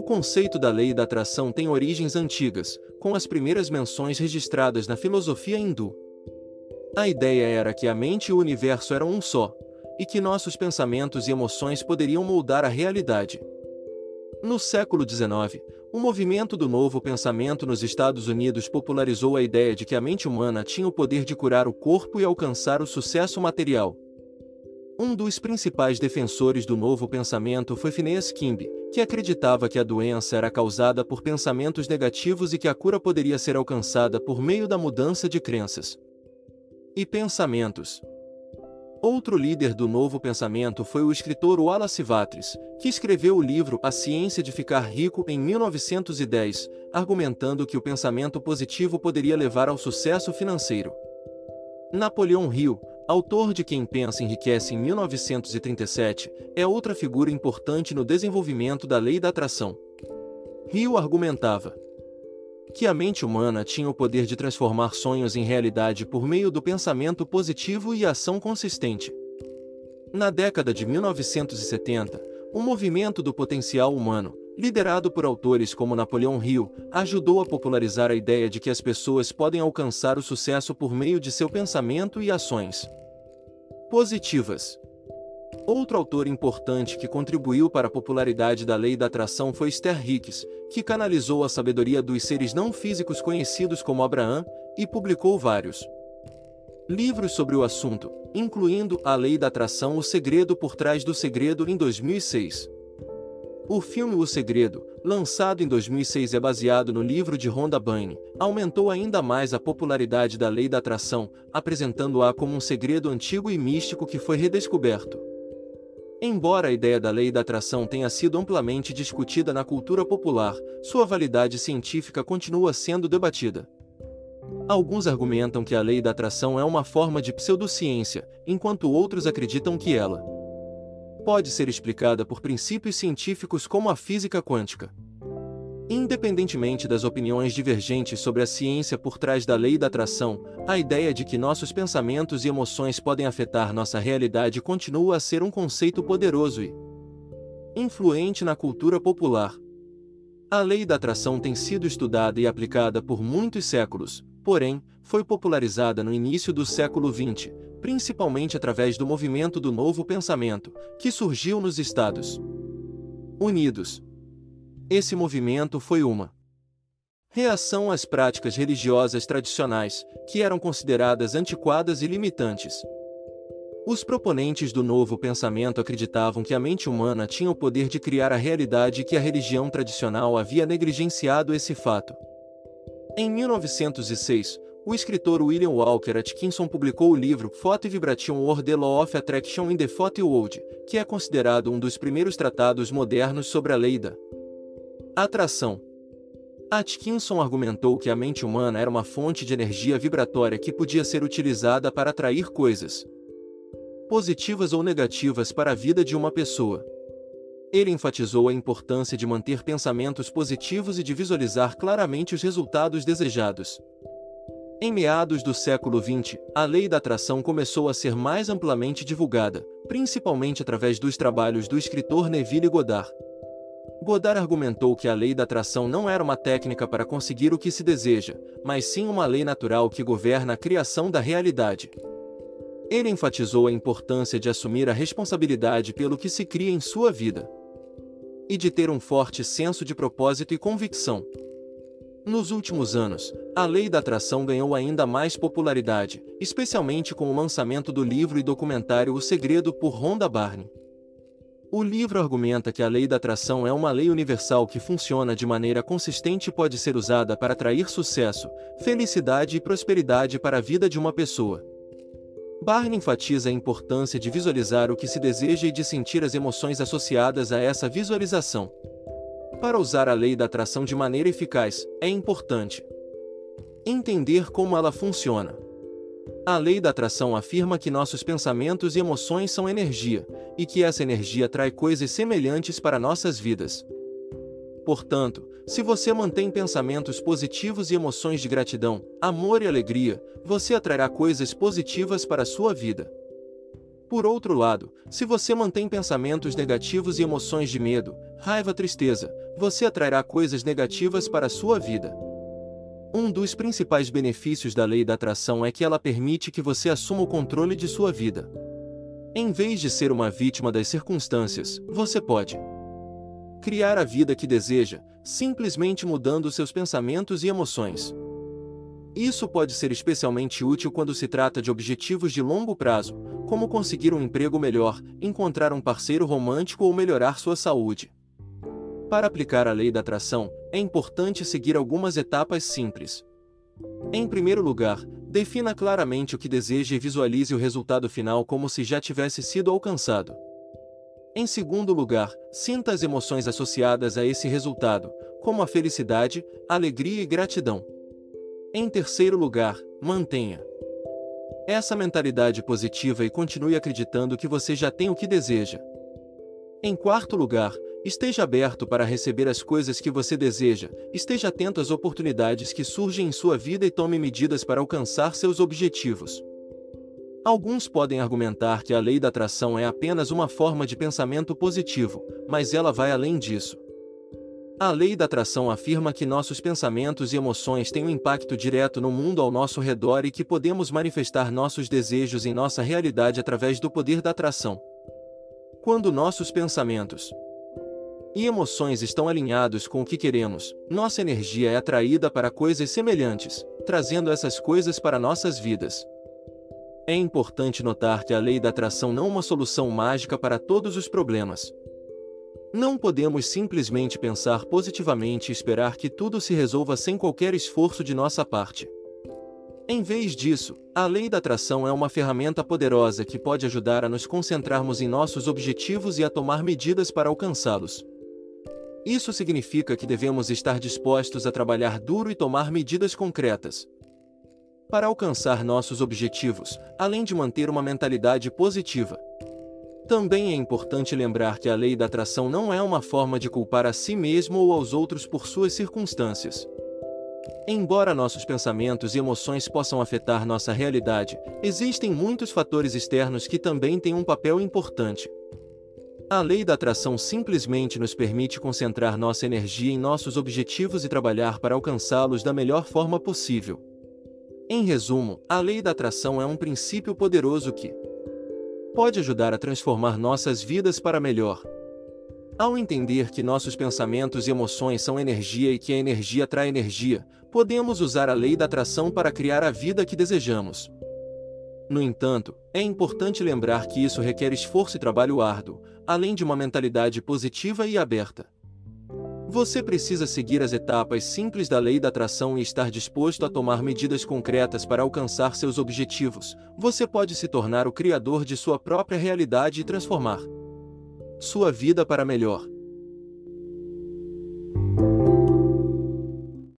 O conceito da lei da atração tem origens antigas, com as primeiras menções registradas na filosofia hindu. A ideia era que a mente e o universo eram um só, e que nossos pensamentos e emoções poderiam moldar a realidade. No século XIX, o movimento do novo pensamento nos Estados Unidos popularizou a ideia de que a mente humana tinha o poder de curar o corpo e alcançar o sucesso material. Um dos principais defensores do novo pensamento foi Phineas Kimby, que acreditava que a doença era causada por pensamentos negativos e que a cura poderia ser alcançada por meio da mudança de crenças e pensamentos. Outro líder do novo pensamento foi o escritor Wallace Wattles, que escreveu o livro A Ciência de Ficar Rico em 1910, argumentando que o pensamento positivo poderia levar ao sucesso financeiro. Napoleão Hill, autor de Quem Pensa Enriquece em 1937, é outra figura importante no desenvolvimento da lei da atração. Hill argumentava que a mente humana tinha o poder de transformar sonhos em realidade por meio do pensamento positivo e ação consistente. Na década de 1970, o movimento do potencial humano, liderado por autores como Napoleão Hill, ajudou a popularizar a ideia de que as pessoas podem alcançar o sucesso por meio de seu pensamento e ações positivas. Outro autor importante que contribuiu para a popularidade da lei da atração foi Esther Hicks, que canalizou a sabedoria dos seres não físicos conhecidos como Abraão e publicou vários livros sobre o assunto, incluindo A Lei da Atração O Segredo por Trás do Segredo em 2006. O filme O Segredo, lançado em 2006 é baseado no livro de Rhonda Byrne, aumentou ainda mais a popularidade da lei da atração, apresentando-a como um segredo antigo e místico que foi redescoberto. Embora a ideia da lei da atração tenha sido amplamente discutida na cultura popular, sua validade científica continua sendo debatida. Alguns argumentam que a lei da atração é uma forma de pseudociência, enquanto outros acreditam que ela pode ser explicada por princípios científicos como a física quântica. Independentemente das opiniões divergentes sobre a ciência por trás da lei da atração, a ideia de que nossos pensamentos e emoções podem afetar nossa realidade continua a ser um conceito poderoso e influente na cultura popular. A lei da atração tem sido estudada e aplicada por muitos séculos, porém, foi popularizada no início do século XX, principalmente através do movimento do Novo Pensamento, que surgiu nos Estados Unidos. Esse movimento foi uma reação às práticas religiosas tradicionais, que eram consideradas antiquadas e limitantes. Os proponentes do novo pensamento acreditavam que a mente humana tinha o poder de criar a realidade e que a religião tradicional havia negligenciado esse fato. Em 1906, o escritor William Walker Atkinson publicou o livro Thought Vibration or the Law of Attraction in the Thought World, que é considerado um dos primeiros tratados modernos sobre a lei da Atração. Atkinson argumentou que a mente humana era uma fonte de energia vibratória que podia ser utilizada para atrair coisas positivas ou negativas para a vida de uma pessoa. Ele enfatizou a importância de manter pensamentos positivos e de visualizar claramente os resultados desejados. Em meados do século XX, a lei da atração começou a ser mais amplamente divulgada, principalmente através dos trabalhos do escritor Neville Goddard. Godard argumentou que a lei da atração não era uma técnica para conseguir o que se deseja, mas sim uma lei natural que governa a criação da realidade. Ele enfatizou a importância de assumir a responsabilidade pelo que se cria em sua vida e de ter um forte senso de propósito e convicção. Nos últimos anos, a lei da atração ganhou ainda mais popularidade, especialmente com o lançamento do livro e documentário O Segredo por Rhonda Barney. O livro argumenta que a lei da atração é uma lei universal que funciona de maneira consistente e pode ser usada para atrair sucesso, felicidade e prosperidade para a vida de uma pessoa. Barney enfatiza a importância de visualizar o que se deseja e de sentir as emoções associadas a essa visualização. Para usar a lei da atração de maneira eficaz, é importante entender como ela funciona. A lei da atração afirma que nossos pensamentos e emoções são energia, e que essa energia atrai coisas semelhantes para nossas vidas. Portanto, se você mantém pensamentos positivos e emoções de gratidão, amor e alegria, você atrairá coisas positivas para a sua vida. Por outro lado, se você mantém pensamentos negativos e emoções de medo, raiva, tristeza, você atrairá coisas negativas para a sua vida. Um dos principais benefícios da lei da atração é que ela permite que você assuma o controle de sua vida. Em vez de ser uma vítima das circunstâncias, você pode criar a vida que deseja, simplesmente mudando seus pensamentos e emoções. Isso pode ser especialmente útil quando se trata de objetivos de longo prazo, como conseguir um emprego melhor, encontrar um parceiro romântico ou melhorar sua saúde. Para aplicar a lei da atração, é importante seguir algumas etapas simples. Em primeiro lugar, defina claramente o que deseja e visualize o resultado final como se já tivesse sido alcançado. Em segundo lugar, sinta as emoções associadas a esse resultado, como a felicidade, alegria e gratidão. Em terceiro lugar, mantenha essa mentalidade positiva e continue acreditando que você já tem o que deseja. Em quarto lugar, esteja aberto para receber as coisas que você deseja, esteja atento às oportunidades que surgem em sua vida e tome medidas para alcançar seus objetivos. Alguns podem argumentar que a lei da atração é apenas uma forma de pensamento positivo, mas ela vai além disso. A lei da atração afirma que nossos pensamentos e emoções têm um impacto direto no mundo ao nosso redor e que podemos manifestar nossos desejos em nossa realidade através do poder da atração. Quando nossos pensamentos e emoções estão alinhados com o que queremos, nossa energia é atraída para coisas semelhantes, trazendo essas coisas para nossas vidas. É importante notar que a lei da atração não é uma solução mágica para todos os problemas, não podemos simplesmente pensar positivamente e esperar que tudo se resolva sem qualquer esforço de nossa parte. Em vez disso, a lei da atração é uma ferramenta poderosa que pode ajudar a nos concentrarmos em nossos objetivos e a tomar medidas para alcançá-los. Isso significa que devemos estar dispostos a trabalhar duro e tomar medidas concretas. Para alcançar nossos objetivos, além de manter uma mentalidade positiva, também é importante lembrar que a lei da atração não é uma forma de culpar a si mesmo ou aos outros por suas circunstâncias. Embora nossos pensamentos e emoções possam afetar nossa realidade, existem muitos fatores externos que também têm um papel importante. A lei da atração simplesmente nos permite concentrar nossa energia em nossos objetivos e trabalhar para alcançá-los da melhor forma possível. Em resumo, a lei da atração é um princípio poderoso que, pode ajudar a transformar nossas vidas para melhor. Ao entender que nossos pensamentos e emoções são energia e que a energia atrai energia, podemos usar a lei da atração para criar a vida que desejamos. No entanto, é importante lembrar que isso requer esforço e trabalho árduo, além de uma mentalidade positiva e aberta. Você precisa seguir as etapas simples da lei da atração e estar disposto a tomar medidas concretas para alcançar seus objetivos. Você pode se tornar o criador de sua própria realidade e transformar sua vida para melhor.